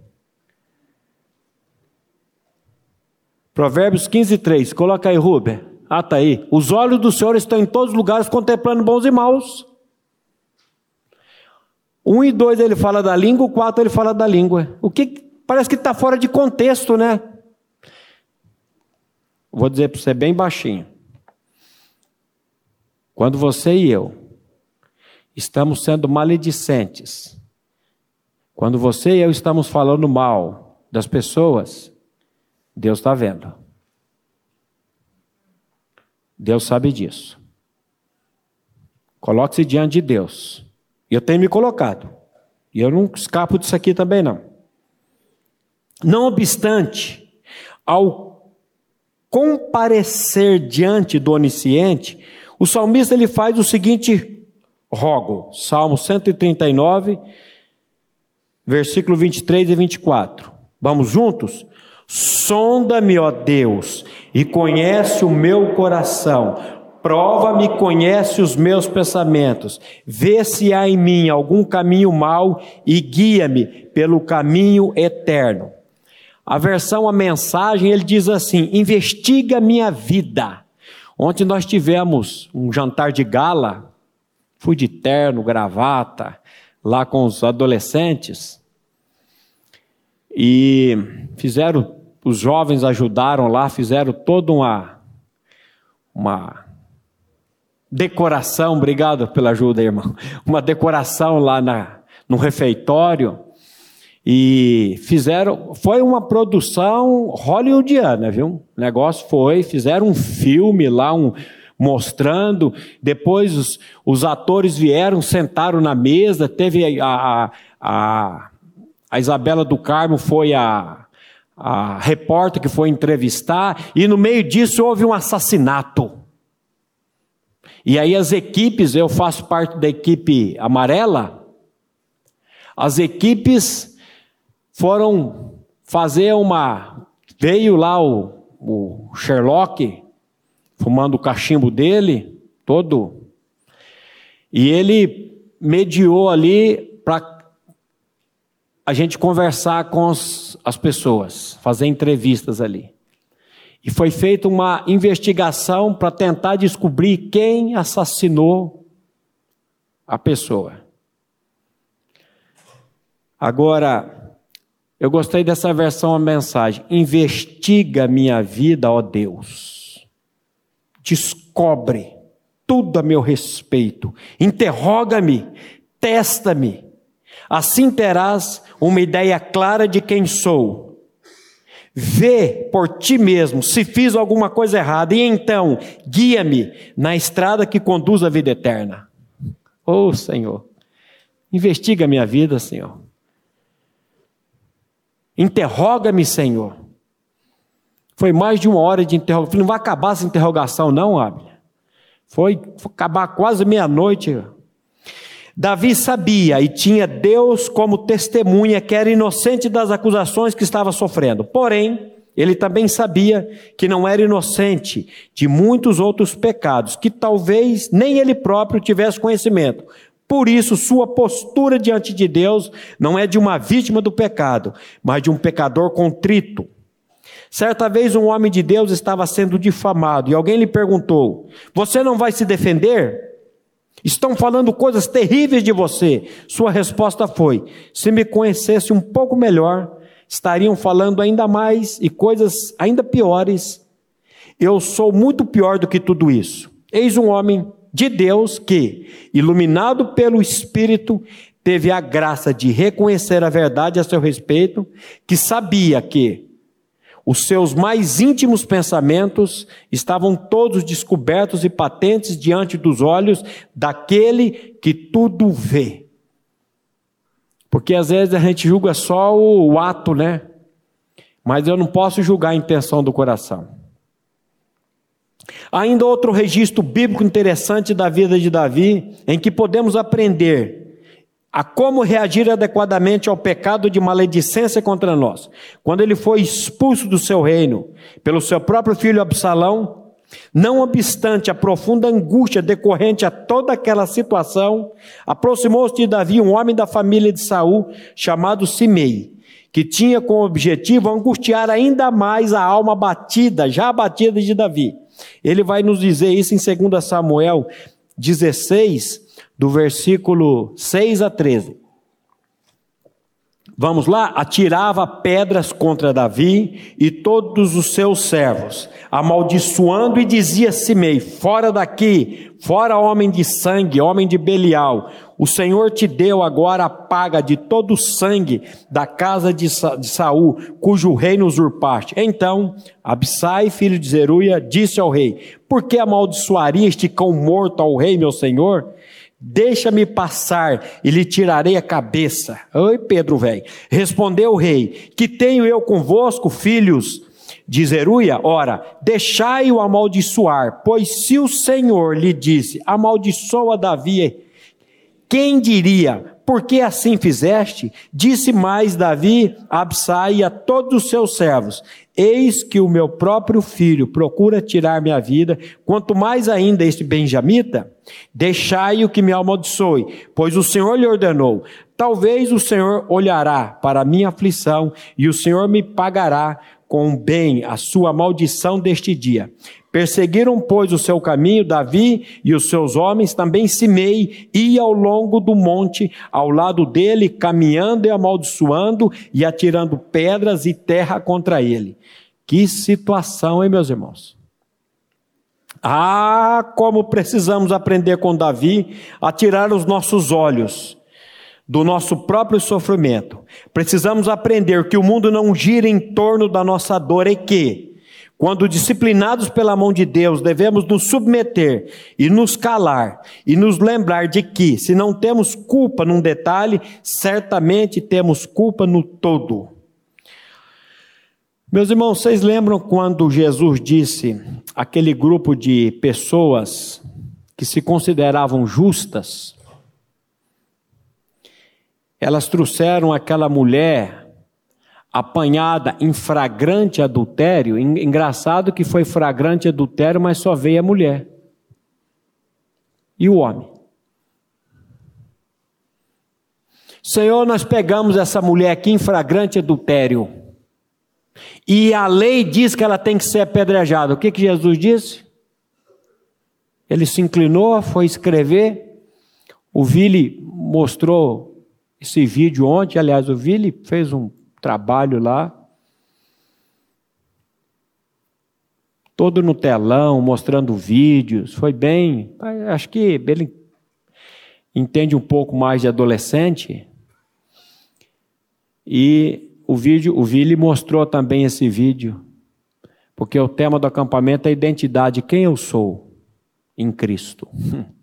Provérbios 15, 3. Coloca aí, Ruber. Ah, tá aí. Os olhos do Senhor estão em todos os lugares contemplando bons e maus. Um e dois ele fala da língua, o quatro ele fala da língua. O que parece que está fora de contexto, né? Vou dizer para você bem baixinho. Quando você e eu estamos sendo maledicentes. Quando você e eu estamos falando mal das pessoas, Deus está vendo. Deus sabe disso. Coloque-se diante de Deus. Eu tenho me colocado. E eu não escapo disso aqui também, não. Não obstante, ao comparecer diante do onisciente, o salmista ele faz o seguinte rogo. Salmo 139, versículo 23 e 24. Vamos juntos? Sonda-me, ó Deus, e conhece o meu coração. Prova-me, conhece os meus pensamentos. Vê se há em mim algum caminho mau e guia-me pelo caminho eterno. A versão, a mensagem, ele diz assim: investiga minha vida. Ontem nós tivemos um jantar de gala Fui de terno, gravata, lá com os adolescentes. E fizeram, os jovens ajudaram lá, fizeram toda uma, uma decoração, obrigado pela ajuda, irmão. Uma decoração lá na, no refeitório. E fizeram, foi uma produção hollywoodiana, viu? O negócio foi, fizeram um filme lá, um, mostrando. Depois os, os atores vieram, sentaram na mesa. Teve a, a, a Isabela do Carmo, foi a, a repórter que foi entrevistar. E no meio disso houve um assassinato. E aí as equipes, eu faço parte da equipe amarela, as equipes foram fazer uma. Veio lá o, o Sherlock, fumando o cachimbo dele, todo. E ele mediou ali para a gente conversar com as pessoas, fazer entrevistas ali. E foi feita uma investigação para tentar descobrir quem assassinou a pessoa. Agora, eu gostei dessa versão a mensagem. Investiga minha vida, ó Deus. Descobre tudo a meu respeito. Interroga-me, testa-me. Assim terás uma ideia clara de quem sou Vê por ti mesmo se fiz alguma coisa errada e então guia-me na estrada que conduz à vida eterna. Oh, Senhor, investiga minha vida, Senhor. Interroga-me, Senhor. Foi mais de uma hora de interrogação. Não vai acabar essa interrogação, não, Abner. Foi, foi acabar quase meia-noite. Davi sabia e tinha Deus como testemunha que era inocente das acusações que estava sofrendo. Porém, ele também sabia que não era inocente de muitos outros pecados, que talvez nem ele próprio tivesse conhecimento. Por isso, sua postura diante de Deus não é de uma vítima do pecado, mas de um pecador contrito. Certa vez, um homem de Deus estava sendo difamado e alguém lhe perguntou: Você não vai se defender? Estão falando coisas terríveis de você. Sua resposta foi: se me conhecesse um pouco melhor, estariam falando ainda mais e coisas ainda piores. Eu sou muito pior do que tudo isso. Eis um homem de Deus que, iluminado pelo Espírito, teve a graça de reconhecer a verdade a seu respeito, que sabia que os seus mais íntimos pensamentos estavam todos descobertos e patentes diante dos olhos daquele que tudo vê. Porque às vezes a gente julga só o, ato, né? Mas eu não posso julgar a intenção do coração. Ainda outro registro bíblico interessante da vida de Davi, em que podemos aprender a como reagir adequadamente ao pecado de maledicência contra nós. Quando ele foi expulso do seu reino pelo seu próprio filho Absalão, não obstante a profunda angústia decorrente a toda aquela situação, aproximou-se de Davi um homem da família de Saul chamado Simei, que tinha como objetivo angustiar ainda mais a alma batida, já batida de Davi. Ele vai nos dizer isso em 2 Samuel 16, do versículo 6 a 13. Vamos lá? Atirava pedras contra Davi e todos os seus servos, amaldiçoando e dizia Simei: Fora daqui, fora homem de sangue, homem de Belial. O Senhor te deu agora a paga de todo o sangue da casa de, Sa de Saul, cujo reino usurpaste. Então, Absai, filho de Zeruia, disse ao rei: Por que amaldiçoaria este cão morto ao rei, meu senhor? Deixa-me passar e lhe tirarei a cabeça. Oi, Pedro, velho. Respondeu o rei: Que tenho eu convosco, filhos de Zeruia? Ora, deixai-o amaldiçoar, pois se o Senhor lhe disse: Amaldiçoa Davi, quem diria: Por que assim fizeste? Disse mais Davi a Absai e a todos os seus servos: Eis que o meu próprio filho procura tirar minha vida, quanto mais ainda este benjamita, deixai-o que me amaldiçoe, pois o Senhor lhe ordenou. Talvez o Senhor olhará para a minha aflição e o Senhor me pagará com bem a sua maldição deste dia. Perseguiram, pois, o seu caminho, Davi e os seus homens, também Simei ia ao longo do monte, ao lado dele, caminhando e amaldiçoando e atirando pedras e terra contra ele. Que situação, hein, meus irmãos? Ah, como precisamos aprender com Davi a tirar os nossos olhos do nosso próprio sofrimento. Precisamos aprender que o mundo não gira em torno da nossa dor e que, quando disciplinados pela mão de Deus, devemos nos submeter e nos calar e nos lembrar de que, se não temos culpa num detalhe, certamente temos culpa no todo. Meus irmãos, vocês lembram quando Jesus disse aquele grupo de pessoas que se consideravam justas, elas trouxeram aquela mulher apanhada em flagrante adultério. Engraçado que foi flagrante adultério, mas só veio a mulher. E o homem? Senhor, nós pegamos essa mulher aqui em flagrante adultério. E a lei diz que ela tem que ser apedrejada. O que, que Jesus disse? Ele se inclinou, foi escrever. O Vili mostrou esse vídeo ontem. Aliás, o Vili fez um trabalho lá. Todo no telão, mostrando vídeos. Foi bem. Acho que ele entende um pouco mais de adolescente. E o vídeo, o Vili mostrou também esse vídeo, porque o tema do acampamento é a identidade, quem eu sou em Cristo.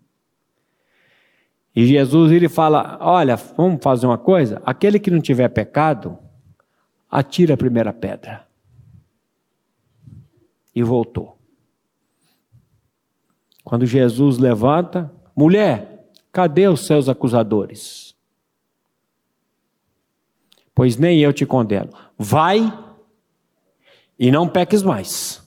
E Jesus ele fala: Olha, vamos fazer uma coisa? Aquele que não tiver pecado, atira a primeira pedra. E voltou. Quando Jesus levanta, mulher, cadê os seus acusadores? pois nem eu te condeno. Vai e não peques mais.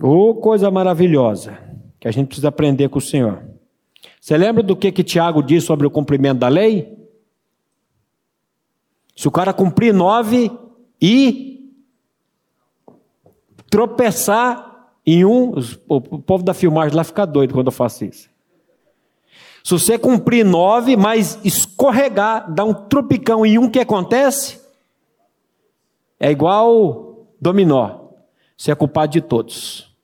Oh, coisa maravilhosa a gente precisa aprender com o Senhor. Você lembra do que, que Tiago diz sobre o cumprimento da lei? Se o cara cumprir nove e tropeçar em um, o povo da filmagem lá fica doido quando eu faço isso. Se você cumprir nove, mas escorregar, dar um tropicão em um, o que acontece? É igual dominó. Você é culpado de todos.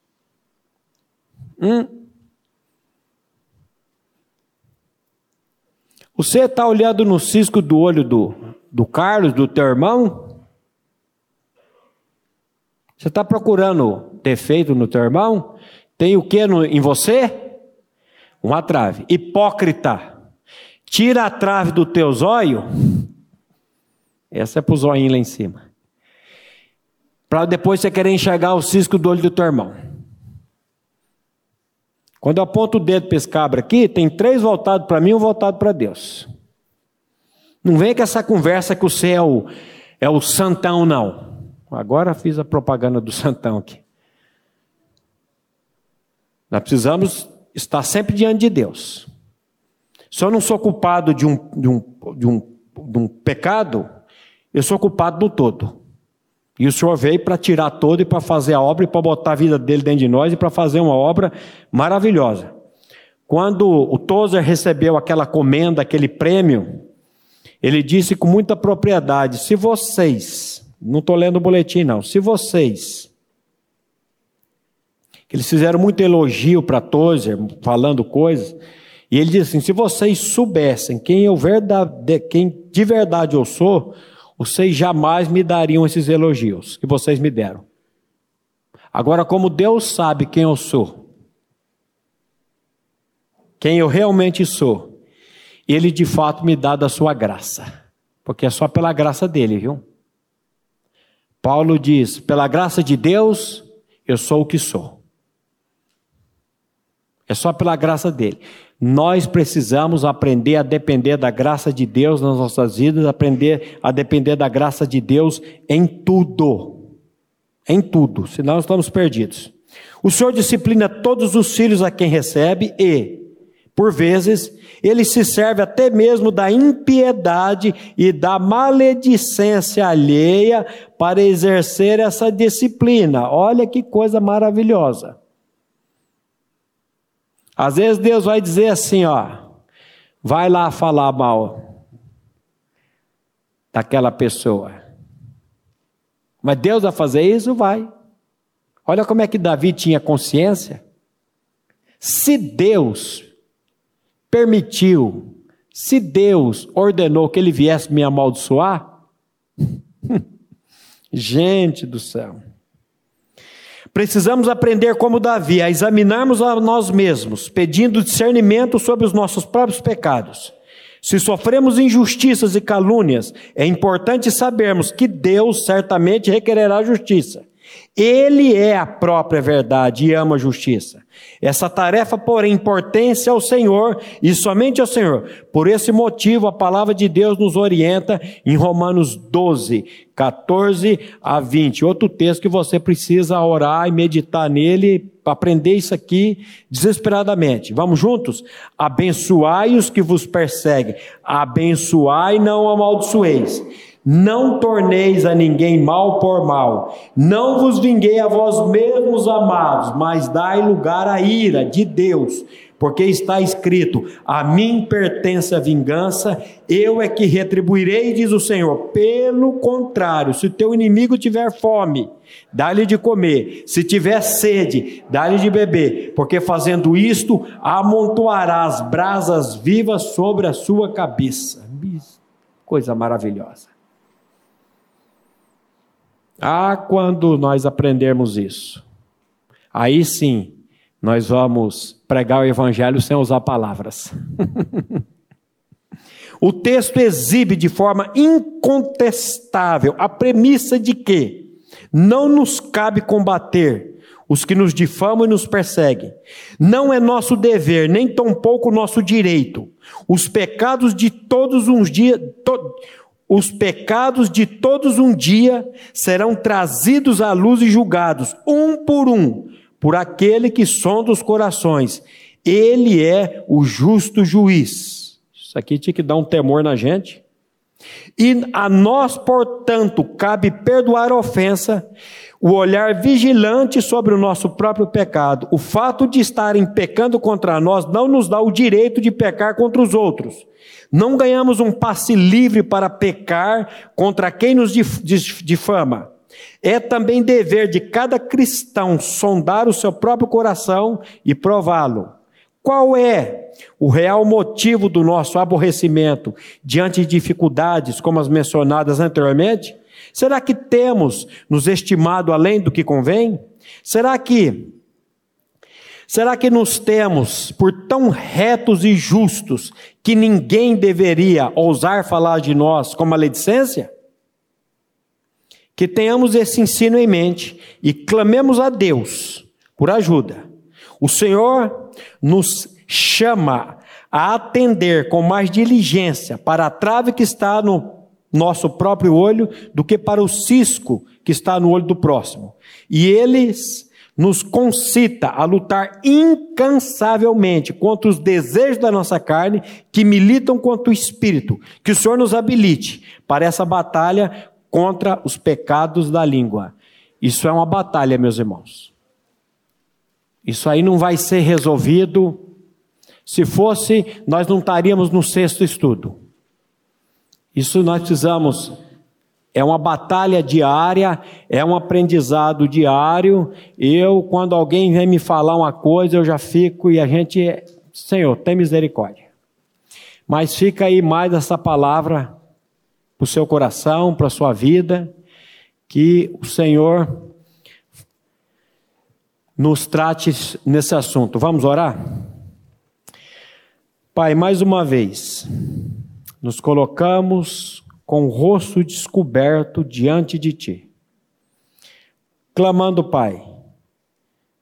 Hum. Você está olhando no cisco do olho do, do Carlos, do teu irmão? Você está procurando defeito no teu irmão? Tem o que no, em você? Uma trave. Hipócrita, tira a trave do teu zóio. Essa é para o zóio lá em cima. Para depois você querer enxergar o cisco do olho do teu irmão. Quando eu aponto o dedo para esse cabra aqui, tem três voltados para mim e um voltado para Deus. Não vem com essa conversa que o céu é o santão, não. Agora fiz a propaganda do santão aqui. Nós precisamos está sempre diante de Deus. Se eu não sou culpado de um, de um, de um, de um pecado, eu sou culpado do todo. E o Senhor veio para tirar todo e para fazer a obra e para botar a vida dele dentro de nós e para fazer uma obra maravilhosa. Quando o Tozer recebeu aquela comenda, aquele prêmio, ele disse com muita propriedade: se vocês, não estou lendo o boletim não, se vocês eles fizeram muito elogio para Tozer, falando coisas. E ele disse assim: se vocês soubessem quem eu verdade, quem de verdade eu sou, vocês jamais me dariam esses elogios que vocês me deram. Agora, como Deus sabe quem eu sou, quem eu realmente sou, Ele de fato me dá da sua graça, porque é só pela graça dele, viu? Paulo diz: pela graça de Deus, eu sou o que sou. É só pela graça dele. Nós precisamos aprender a depender da graça de Deus nas nossas vidas, aprender a depender da graça de Deus em tudo. Em tudo, senão estamos perdidos. O Senhor disciplina todos os filhos a quem recebe e, por vezes, ele se serve até mesmo da impiedade e da maledicência alheia para exercer essa disciplina. Olha que coisa maravilhosa. Às vezes Deus vai dizer assim, ó, vai lá falar mal daquela pessoa. Mas Deus vai fazer isso? Vai. Olha como é que Davi tinha consciência. Se Deus permitiu, se Deus ordenou que ele viesse me amaldiçoar, gente do céu. Precisamos aprender como Davi, a examinarmos a nós mesmos, pedindo discernimento sobre os nossos próprios pecados. Se sofremos injustiças e calúnias, é importante sabermos que Deus certamente requererá justiça. Ele é a própria verdade e ama a justiça. Essa tarefa, porém, pertence ao Senhor e somente ao Senhor. Por esse motivo, a palavra de Deus nos orienta em Romanos 12, 14 a 20. Outro texto que você precisa orar e meditar nele, aprender isso aqui desesperadamente. Vamos juntos? Abençoai os que vos perseguem, abençoai, não amaldiçoeis. Não torneis a ninguém mal por mal. Não vos vinguei a vós mesmos, amados, mas dai lugar à ira de Deus. Porque está escrito: A mim pertence a vingança, eu é que retribuirei, diz o Senhor. Pelo contrário, se teu inimigo tiver fome, dá-lhe de comer. Se tiver sede, dá-lhe de beber. Porque fazendo isto, amontoarás brasas vivas sobre a sua cabeça. Coisa maravilhosa. Ah, quando nós aprendermos isso, aí sim nós vamos pregar o evangelho sem usar palavras. o texto exibe de forma incontestável a premissa de que não nos cabe combater os que nos difamam e nos perseguem. Não é nosso dever, nem tampouco nosso direito. Os pecados de todos uns dias, to, os pecados de todos um dia serão trazidos à luz e julgados, um por um, por aquele que sonda os corações. Ele é o justo juiz. Isso aqui tinha que dar um temor na gente. E a nós, portanto, cabe perdoar a ofensa, o olhar vigilante sobre o nosso próprio pecado. O fato de estarem pecando contra nós não nos dá o direito de pecar contra os outros. Não ganhamos um passe livre para pecar contra quem nos difama. É também dever de cada cristão sondar o seu próprio coração e prová-lo. Qual é o real motivo do nosso aborrecimento diante de dificuldades como as mencionadas anteriormente? Será que temos nos estimado além do que convém? Será que Será que nos temos por tão retos e justos que ninguém deveria ousar falar de nós com maledicência? Que tenhamos esse ensino em mente e clamemos a Deus por ajuda. O Senhor nos chama a atender com mais diligência para a trave que está no nosso próprio olho do que para o cisco que está no olho do próximo. E eles nos concita a lutar incansavelmente contra os desejos da nossa carne que militam contra o espírito. Que o Senhor nos habilite para essa batalha contra os pecados da língua. Isso é uma batalha, meus irmãos. Isso aí não vai ser resolvido. Se fosse, nós não estaríamos no sexto estudo. Isso nós precisamos é uma batalha diária, é um aprendizado diário. Eu, quando alguém vem me falar uma coisa, eu já fico e a gente, Senhor, tem misericórdia. Mas fica aí mais essa palavra para o seu coração, para a sua vida, que o Senhor nos trate nesse assunto. Vamos orar? Pai, mais uma vez, nos colocamos com o rosto descoberto diante de ti, clamando, Pai,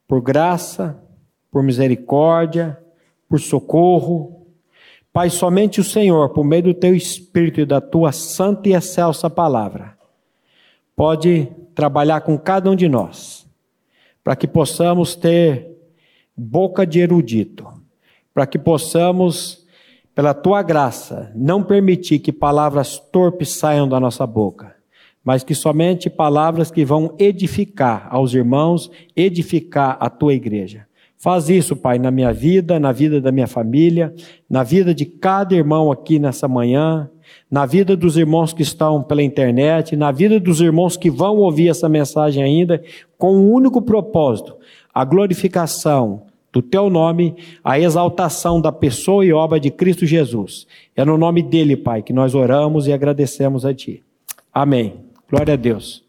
por graça, por misericórdia, por socorro. Pai, somente o Senhor, por meio do teu Espírito e da tua santa e excelsa palavra, pode trabalhar com cada um de nós, para que possamos ter boca de erudito, para que possamos pela tua graça, não permitir que palavras torpes saiam da nossa boca, mas que somente palavras que vão edificar aos irmãos, edificar a tua igreja. Faz isso, Pai, na minha vida, na vida da minha família, na vida de cada irmão aqui nessa manhã, na vida dos irmãos que estão pela internet, na vida dos irmãos que vão ouvir essa mensagem ainda, com um único propósito: a glorificação, do teu nome, a exaltação da pessoa e obra de Cristo Jesus. É no nome dele, Pai, que nós oramos e agradecemos a ti. Amém. Glória a Deus.